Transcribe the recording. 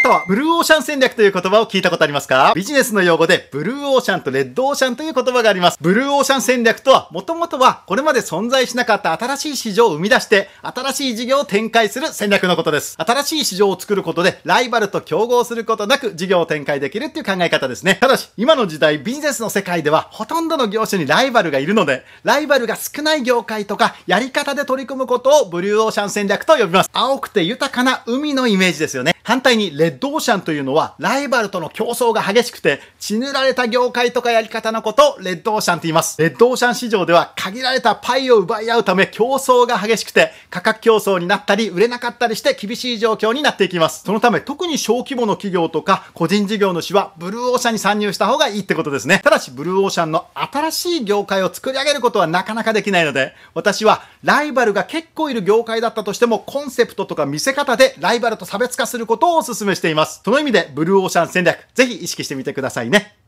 なたはブルーオーシャン戦略という言葉を聞いたことありますか？ビジネスの用語でブルーオーシャンとレッドオーシャンという言葉があります。ブルーオーシャン戦略とは、もともとはこれまで存在しなかった新しい市場を生み出して、新しい事業を展開する戦略のことです。新しい市場を作ることで、ライバルと競合することなく事業を展開できるっていう考え方ですね。ただし、今の時代ビジネスの世界では、ほとんどの業種にライバルがいるので、ライバルが少ない業界とか、やり方で取り組むことをブルーオーシャン戦略と呼びます。青くて豊かな海のイメージですよね。反対にレッドオーシャンというのはライバルとの競争が激しくて血塗られた業界とかやり方のことをレッドオーシャンと言います。レッドオーシャン市場では限られたパイを奪い合うため競争が激しくて価格競争になったり売れなかったりして厳しい状況になっていきます。そのため特に小規模の企業とか個人事業主はブルーオーシャンに参入した方がいいってことですね。ただしブルーオーシャンの新しい業界を作り上げることはなかなかできないので私はライバルが結構いる業界だったとしてもコンセプトとか見せ方でライバルと差別化することをお勧めしますしています。その意味で、ブルーオーシャン戦略、ぜひ意識してみてくださいね。